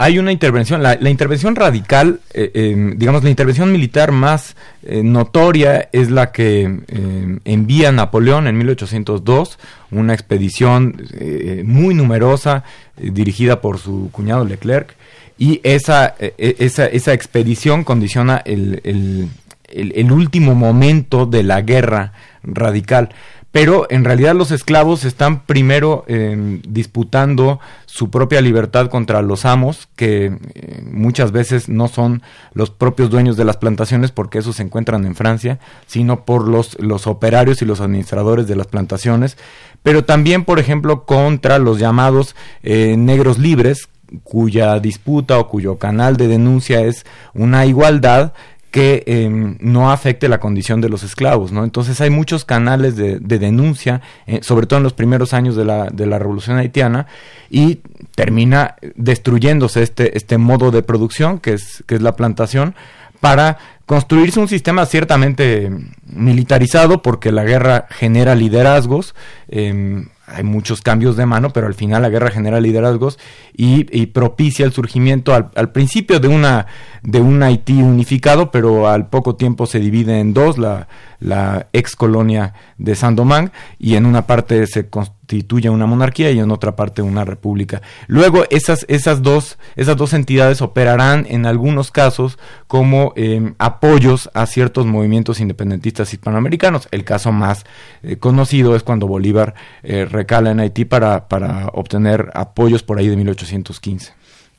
hay una intervención, la, intervención radical, eh, em, digamos, la intervención militar más eh, notoria es la que em, envía Napoleón en 1802, una expedición eh, muy numerosa dirigida por su cuñado Leclerc, y esa, esa, esa expedición condiciona el, el, el último momento de la guerra radical pero en realidad los esclavos están primero eh, disputando su propia libertad contra los amos, que eh, muchas veces no son los propios dueños de las plantaciones porque esos se encuentran en Francia, sino por los, los operarios y los administradores de las plantaciones, pero también, por ejemplo, contra los llamados eh, negros libres, cuya disputa o cuyo canal de denuncia es una igualdad que em, no afecte la condición de los esclavos. Entonces hay muchos canales de, denuncia, eh, sobre todo en los primeros años de la, de la revolución haitiana, y termina destruyéndose este, este modo de producción, que es, la plantación, para construirse un sistema ciertamente militarizado, porque la guerra genera liderazgos, eh, hay muchos cambios de mano, pero al final la guerra genera liderazgos y, propicia el surgimiento al, principio de una de un Haití unificado, pero al poco tiempo se divide en dos, la, la ex colonia de Saint-Domingue, y en una parte se constituye una monarquía y en otra parte una república. Luego esas, esas, dos, esas dos entidades operarán en algunos casos como em, apoyos a ciertos movimientos independentistas hispanoamericanos. El caso más eh, conocido es cuando Bolívar eh, recala en Haití para, para obtener apoyos por ahí de 1815.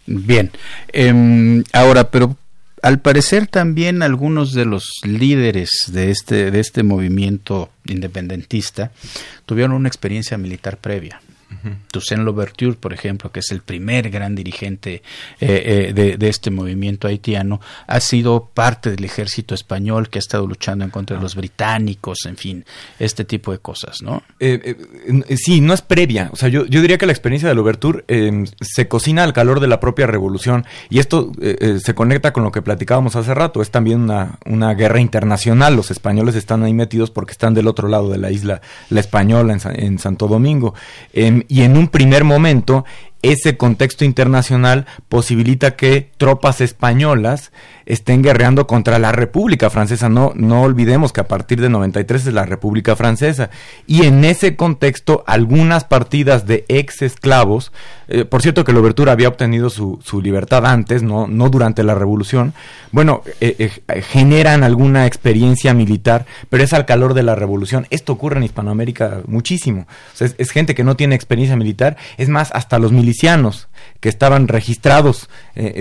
Bien, em, ahora, pero al parecer también algunos de los líderes de este, de este movimiento independentista tuvieron una experiencia militar previa. Toussaint Louverture, por ejemplo, que es el primer gran dirigente eh, eh, de, este movimiento haitiano, ha sido parte del ejército español que ha estado luchando en contra de los británicos, en fin, este tipo de cosas, ¿no? Eh, sí, no es previa. O sea, yo, yo diría que la experiencia de Louverture se cocina al calor de la propia revolución y esto se conecta con lo que platicábamos hace rato. Es también una, una guerra internacional. Los españoles están ahí metidos porque están del otro lado de la isla, la española, en, en Santo Domingo. Y en un primer momento ese contexto internacional posibilita que tropas españolas estén guerreando contra la República Francesa. No, no olvidemos que a partir de 93 es la República Francesa. Y en ese contexto, algunas partidas de ex esclavos, eh, por cierto que la Obertura había obtenido su, su, libertad antes, no, no durante la Revolución, bueno, eh, eh, generan alguna experiencia militar, pero es al calor de la Revolución. Esto ocurre en Hispanoamérica muchísimo. es, es, gente que no tiene experiencia militar, es más, hasta los milicianos que estaban registrados,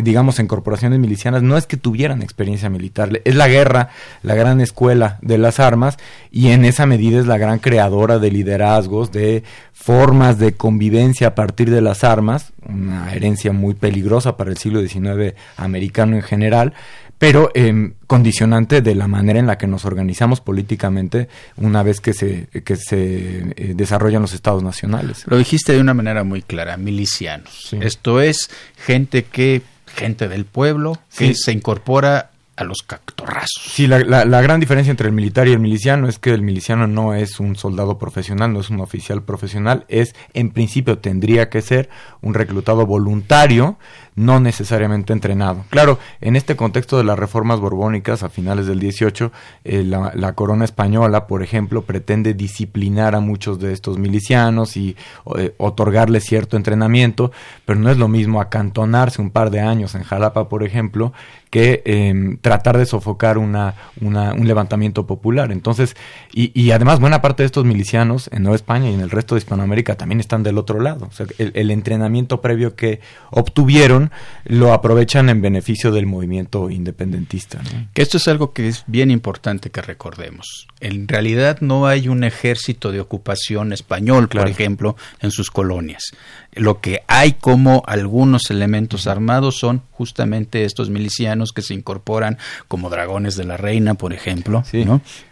digamos, en corporaciones milicianas, no es que tuvieran experiencia militar. Es la guerra, la gran escuela de las armas y en esa medida es la gran creadora de liderazgos, de formas de convivencia a partir de las armas, una herencia muy peligrosa para el siglo XIX americano en general, pero eh, condicionante de la manera en la que nos organizamos políticamente una vez que se, que se eh, desarrollan los estados nacionales. Lo dijiste de una manera muy clara, milicianos. Esto es gente que gente del pueblo que se incorpora a los cactorrazos. Sí, la, la, gran diferencia entre el militar y el miliciano es que el miliciano no es un soldado profesional, no es un oficial profesional, es en principio tendría que ser un reclutado voluntario no necesariamente entrenado. Claro, en este contexto de las reformas borbónicas a finales del 18, eh, la, corona española, por ejemplo, pretende disciplinar a muchos de estos milicianos y eh, otorgarles cierto entrenamiento, pero no es lo mismo acantonarse un par de años en Jalapa, por ejemplo, que em, tratar de sofocar una, un levantamiento popular. Entonces, y, y, además buena parte de estos milicianos en Nueva España y en el resto de Hispanoamérica también están del otro lado. O sea, el, el entrenamiento previo que obtuvieron lo aprovechan en beneficio del movimiento independentista. Que esto es algo que es bien importante que recordemos. En realidad no hay un ejército de ocupación español, por ejemplo, en sus colonias. Lo que hay como algunos elementos armados son justamente estos milicianos que se incorporan como dragones de la reina, por ejemplo,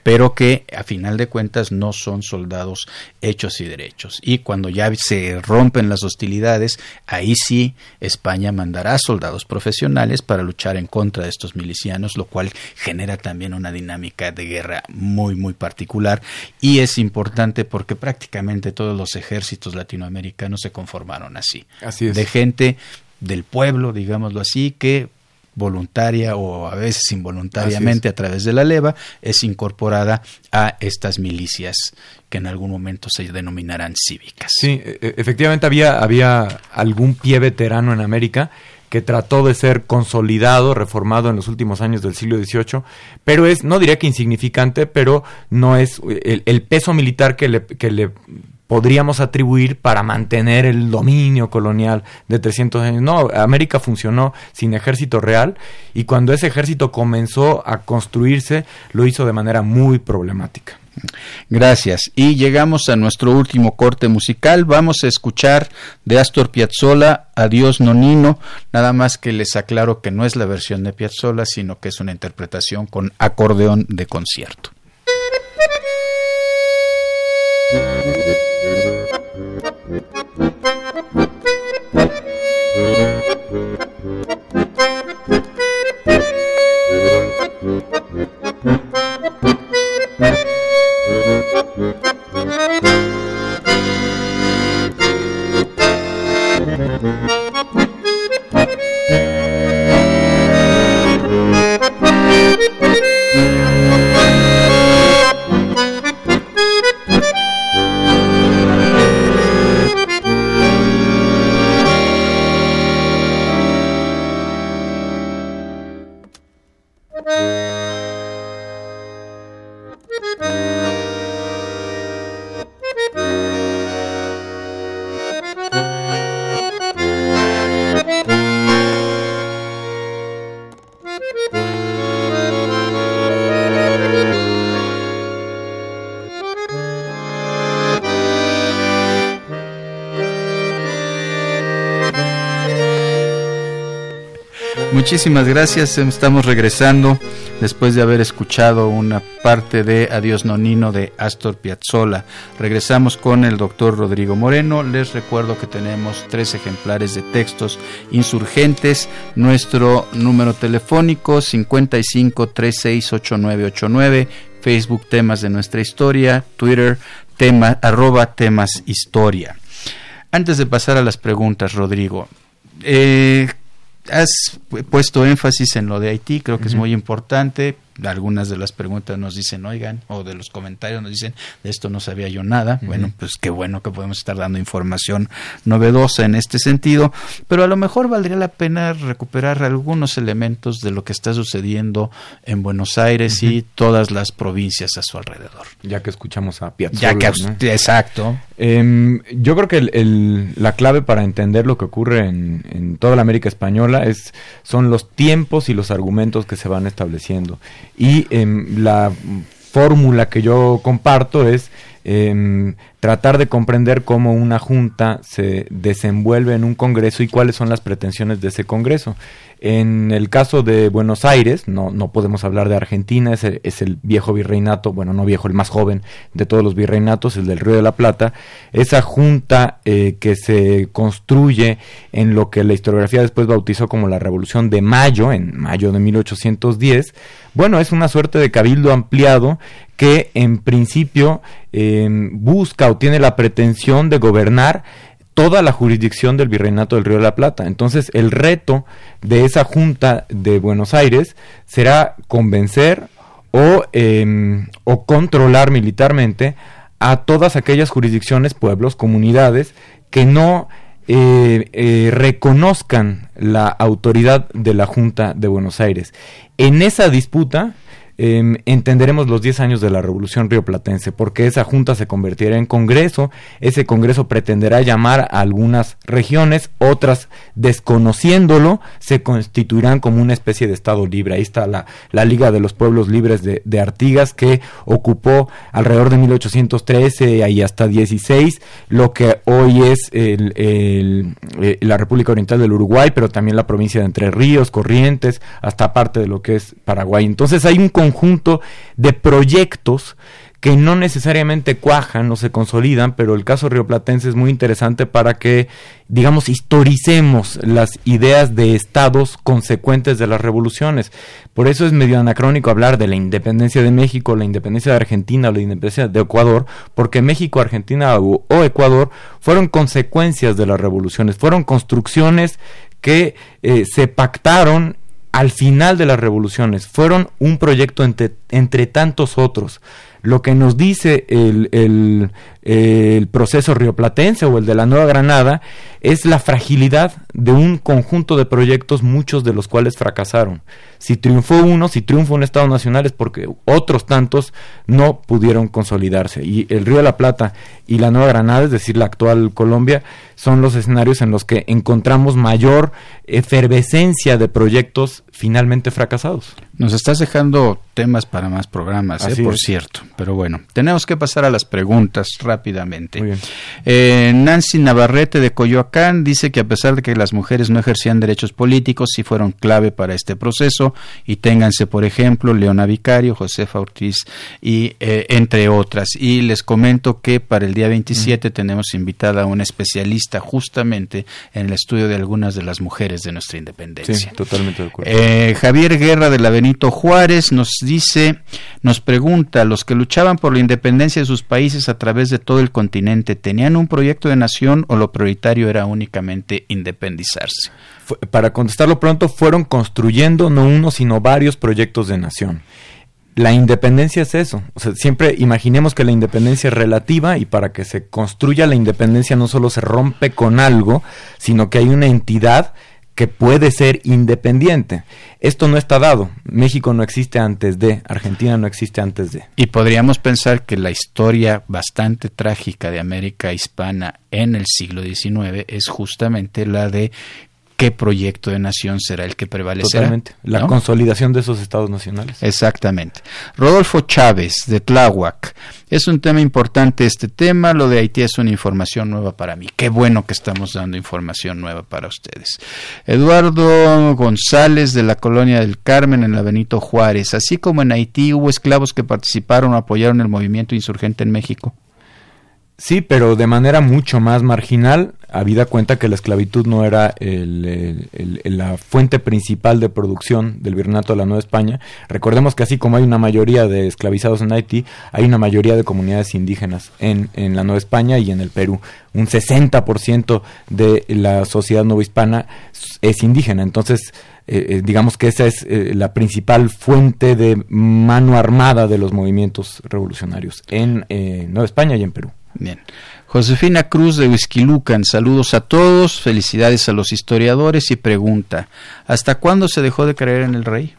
pero que a final de cuentas no son soldados hechos y derechos. Y cuando ya se rompen las hostilidades, ahí sí España mandará soldados profesionales para luchar en contra de estos milicianos, lo cual genera también una dinámica de guerra muy, muy particular. Y es importante porque prácticamente todos los ejércitos latinoamericanos se conformaron así. Así es. De gente del pueblo, digámoslo así, que voluntaria o a veces involuntariamente a través de la leva es incorporada a estas milicias que en algún momento se denominarán cívicas. Sí, e, e, efectivamente había, había algún pie veterano en América que trató de ser consolidado, reformado en los últimos años del siglo XVIII, pero es, no diría que insignificante, pero no es el, el peso militar que le, que le podríamos atribuir para mantener el dominio colonial de 300 años. No, América funcionó sin ejército real y cuando ese ejército comenzó a construirse lo hizo de manera muy problemática. Gracias. Y llegamos a nuestro último corte musical. Vamos a escuchar de Astor Piazzolla Adiós Nonino. Nada más que les aclaro que no es la versión de Piazzolla, sino que es una interpretación con acordeón de concierto. Muchísimas gracias. Estamos regresando después de haber escuchado una parte de Adiós Nonino de Astor Piazzolla. Regresamos con el doctor Rodrigo Moreno. Les recuerdo que tenemos tres ejemplares de textos insurgentes. Nuestro número telefónico 55 8989, Facebook Temas de nuestra historia, Twitter tema, arroba temas historia. Antes de pasar a las preguntas, Rodrigo, eh, has puesto énfasis en lo de Haití, creo que es muy importante algunas de las preguntas nos dicen, oigan, o de los comentarios nos dicen, de esto no sabía yo nada. Bueno, pues qué bueno que podemos estar dando información novedosa en este sentido, pero a lo mejor valdría la pena recuperar algunos elementos de lo que está sucediendo en Buenos Aires y todas las provincias a su alrededor. Ya que escuchamos a Piazzolla. Ya que, exacto. Em, yo creo que la clave para entender lo que ocurre en, en toda la América Española es, son los tiempos y los argumentos que se van estableciendo. Y em, la fórmula que yo comparto es em, tratar de comprender cómo una junta se desenvuelve en un congreso y cuáles son las pretensiones de ese congreso. En el caso de Buenos Aires, no, no podemos hablar de Argentina, es el, viejo virreinato, bueno, no viejo, el más joven de todos los virreinatos, el del Río de la Plata. Esa junta eh, que se construye en lo que la historiografía después bautizó como la Revolución de Mayo, en mayo de 1810, bueno, es una suerte de cabildo ampliado que en principio em, busca o tiene la pretensión de gobernar toda la jurisdicción del Virreinato del Río de la Plata. Entonces, el reto de esa Junta de Buenos Aires será convencer o, em, o controlar militarmente a todas aquellas jurisdicciones, pueblos, comunidades que no eh, eh, reconozcan la autoridad de la Junta de Buenos Aires. En esa disputa, Em, entenderemos los 10 años de la Revolución Rioplatense, porque esa junta se convertirá en Congreso, ese Congreso pretenderá llamar a algunas regiones, otras desconociéndolo, se constituirán como una especie de Estado libre. Ahí está la, la Liga de los Pueblos Libres de, Artigas, que ocupó alrededor de 1813 y hasta 16 lo que hoy es el, eh, la República Oriental del Uruguay, pero también la provincia de Entre Ríos, Corrientes, hasta parte de lo que es Paraguay. Entonces hay un conjunto de proyectos que no necesariamente cuajan o se consolidan, pero el caso rioplatense es muy interesante para que, digamos, historicemos las ideas de estados consecuentes de las revoluciones. Por eso es medio anacrónico hablar de la independencia de México, la independencia de Argentina la independencia de Ecuador, porque México, Argentina o, Ecuador fueron consecuencias de las revoluciones, fueron construcciones que eh, se pactaron al final de las revoluciones, fueron un proyecto entre, entre tantos otros lo que nos dice el, el, proceso rioplatense o el de la Nueva Granada es la fragilidad de un conjunto de proyectos, muchos de los cuales fracasaron. Si triunfó uno, si triunfó un Estado nacional es porque otros tantos no pudieron consolidarse. Y el Río de la Plata y la Nueva Granada, es decir, la actual Colombia, son los escenarios en los que encontramos mayor efervescencia de proyectos finalmente fracasados. Nos estás dejando temas para más programas, ¿eh? por cierto. Pero bueno, tenemos que pasar a las preguntas rápidamente. Eh, Nancy Navarrete de Coyoacán dice que a pesar de que las mujeres no ejercían derechos políticos, sí fueron clave para este proceso. Y ténganse, por ejemplo, Leona Vicario, Josefa Ortiz y eh, entre otras. Y les comento que para el día 27 tenemos invitada a una especialista justamente en el estudio de algunas de las mujeres de nuestra independencia. Sí, totalmente de acuerdo. Eh, Javier Guerra de la Avenida Juárez nos dice, nos pregunta, los que luchaban por la independencia de sus países a través de todo el continente, ¿tenían un proyecto de nación o lo prioritario era únicamente independizarse? Para contestarlo pronto, fueron construyendo no uno, sino varios proyectos de nación. La independencia es eso. O sea, siempre imaginemos que la independencia es relativa y para que se construya la independencia no solo se rompe con algo, sino que hay una entidad que puede ser independiente. Esto no está dado. México no existe antes de, Argentina no existe antes de. Y podríamos pensar que la historia bastante trágica de América hispana en el siglo XIX es justamente la de qué proyecto de nación será el que prevalecerá. Totalmente. La consolidación de esos estados nacionales. Exactamente. Rodolfo Chávez, de Tláhuac. Es un tema importante este tema. Lo de Haití es una información nueva para mí. Qué bueno que estamos dando información nueva para ustedes. Eduardo González, de la colonia del Carmen, en la Benito Juárez. Así como en Haití hubo esclavos que participaron o apoyaron el movimiento insurgente en México. Sí, pero de manera mucho más marginal, habida cuenta que la esclavitud no era la fuente principal de producción del virreinato de la Nueva España. Recordemos que así como hay una mayoría de esclavizados en Haití, hay una mayoría de comunidades indígenas en, la Nueva España y en el Perú. Un 60% de la sociedad hispana es indígena. Entonces, eh, eh, digamos que esa es eh, la principal fuente de mano armada de los movimientos revolucionarios en Nueva España y en Perú. Bien. Josefina Cruz de Huizquilucan, saludos a todos, felicidades a los historiadores y pregunta, ¿hasta cuándo se dejó de creer en el rey?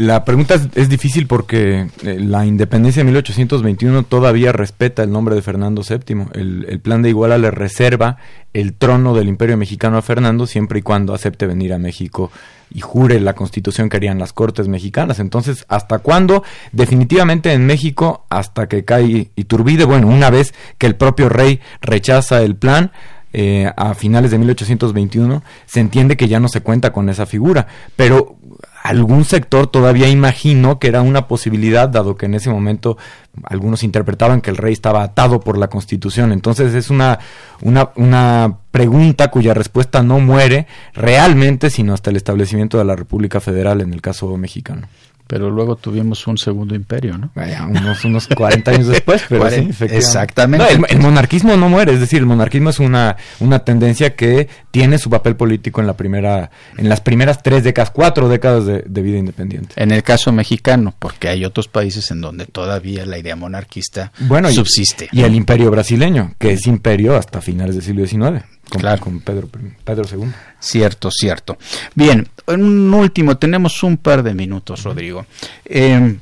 La pregunta es, difícil porque eh, la independencia de 1821 todavía respeta el nombre de Fernando VII. El, el, plan de Iguala le reserva el trono del imperio mexicano a Fernando siempre y cuando acepte venir a México y jure la constitución que harían las cortes mexicanas. Entonces, ¿hasta cuándo? Definitivamente en México, hasta que cae Iturbide, bueno, una vez que el propio rey rechaza el plan, eh, a finales de 1821, se entiende que ya no se cuenta con esa figura. Pero algún sector todavía imagino que era una posibilidad, dado que en ese momento algunos interpretaban que el rey estaba atado por la constitución. Entonces es una, una, una pregunta cuya respuesta no muere realmente, sino hasta el establecimiento de la República Federal en el caso mexicano pero luego tuvimos un segundo imperio, ¿no? unos, unos 40 años después, pero sí, Exactamente. el, monarquismo no muere, es decir, el monarquismo es una, una tendencia que tiene su papel político en la primera, en las primeras tres décadas, cuatro décadas de, vida independiente. En el caso mexicano, porque hay otros países en donde todavía la idea monarquista subsiste. Y, el imperio brasileño, que es imperio hasta finales del siglo XIX. Con, claro. con Pedro, Pedro II. Cierto, cierto. Bien, un último, tenemos un par de minutos, Rodrigo. Eh,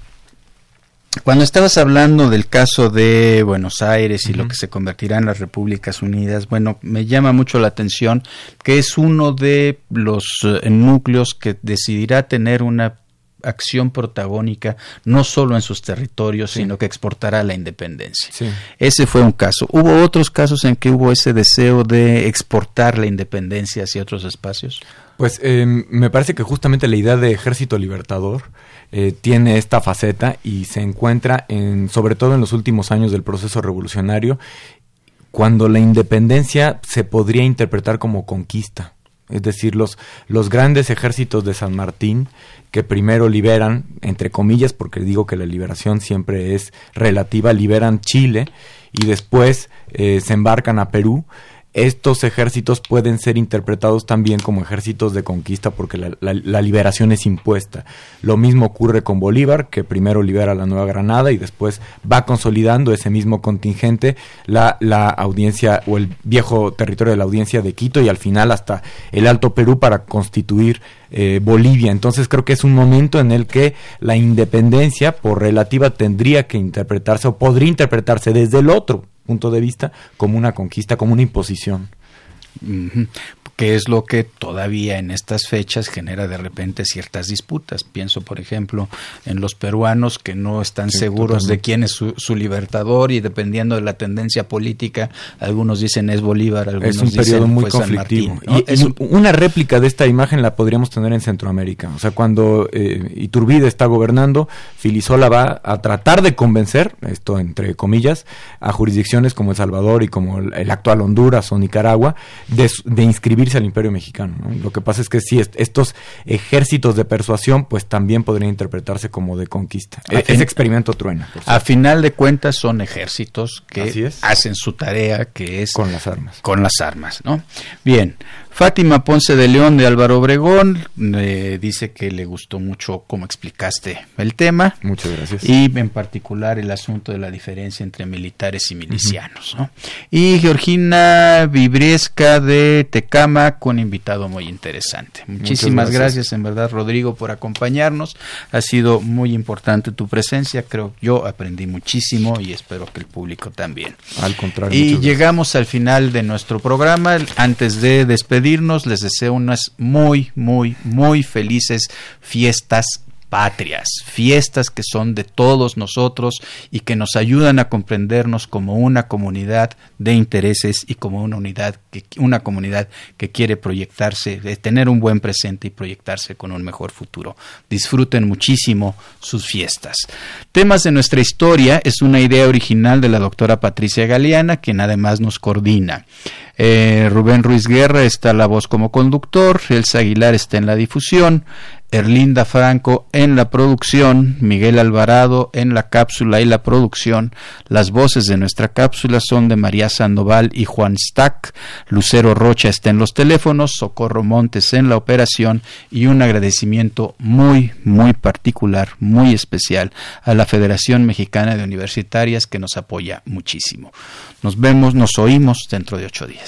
cuando estabas hablando del caso de Buenos Aires y lo que se convertirá en las Repúblicas Unidas, bueno, me llama mucho la atención que es uno de los eh, núcleos que decidirá tener una acción protagónica no solo en sus territorios, sino que exportará la independencia. Ese fue un caso. ¿Hubo otros casos en que hubo ese deseo de exportar la independencia hacia otros espacios? Pues eh, me parece que justamente la idea de ejército libertador eh, tiene esta faceta y se encuentra en, sobre todo en los últimos años del proceso revolucionario, cuando la independencia se podría interpretar como conquista. Es decir, los, los grandes ejércitos de San Martín que primero liberan, entre comillas, porque digo que la liberación siempre es relativa, liberan Chile y después eh, se embarcan a Perú estos ejércitos pueden ser interpretados también como ejércitos de conquista porque la, liberación es impuesta. Lo mismo ocurre con Bolívar, que primero libera la Nueva Granada y después va consolidando ese mismo contingente la, la audiencia o el viejo territorio de la audiencia de Quito y al final hasta el Alto Perú para constituir eh, Bolivia. Entonces creo que es un momento en el que la independencia por relativa tendría que interpretarse o podría interpretarse desde el otro punto de vista como una conquista, como una imposición. Que es lo que todavía en estas fechas genera de repente ciertas disputas. Pienso, por ejemplo, en los peruanos que no están seguros de quién es su, libertador y dependiendo de la tendencia política, algunos dicen es Bolívar, algunos es un periodo muy conflictivo. Y, es una réplica de esta imagen la podríamos tener en Centroamérica. O sea, cuando eh, Iturbide está gobernando, Filisola va a tratar de convencer, esto entre comillas, a jurisdicciones como El Salvador y como el, actual Honduras o Nicaragua, de, de inscribir al imperio mexicano. Lo que pasa es que si estos ejércitos de persuasión pues también podrían interpretarse como de conquista. E, ese experimento truena. A final de cuentas son ejércitos que hacen su tarea que es con las armas. Con las armas, ¿no? Bien, Fátima Ponce de León de Álvaro Obregón eh, dice que le gustó mucho cómo explicaste el tema. Muchas gracias. Y en particular el asunto de la diferencia entre militares y milicianos. Y Georgina Vibriesca de Tecama con invitado muy interesante. Muchísimas gracias. en verdad Rodrigo por acompañarnos. Ha sido muy importante tu presencia. Creo yo aprendí muchísimo y espero que el público también. Al contrario. Y llegamos al final de nuestro programa. Antes de despedir les deseo unas muy, muy, muy felices fiestas patrias, fiestas que son de todos nosotros y que nos ayudan a comprendernos como una comunidad de intereses y como una unidad que una comunidad que quiere proyectarse, tener un buen presente y proyectarse con un mejor futuro. Disfruten muchísimo sus fiestas. Temas de nuestra historia es una idea original de la doctora Patricia Galeana, quien además nos coordina. Eh, Rubén Ruiz Guerra está la voz como conductor, Elsa Aguilar está en la difusión, Erlinda Franco en la producción, Miguel Alvarado en la cápsula y la producción. Las voces de nuestra cápsula son de María Sandoval y Juan Stack. Lucero Rocha está en los teléfonos, Socorro Montes en la operación y un agradecimiento muy, muy particular, muy especial a la Federación Mexicana de Universitarias que nos apoya muchísimo. Nos vemos, nos oímos dentro de ocho días.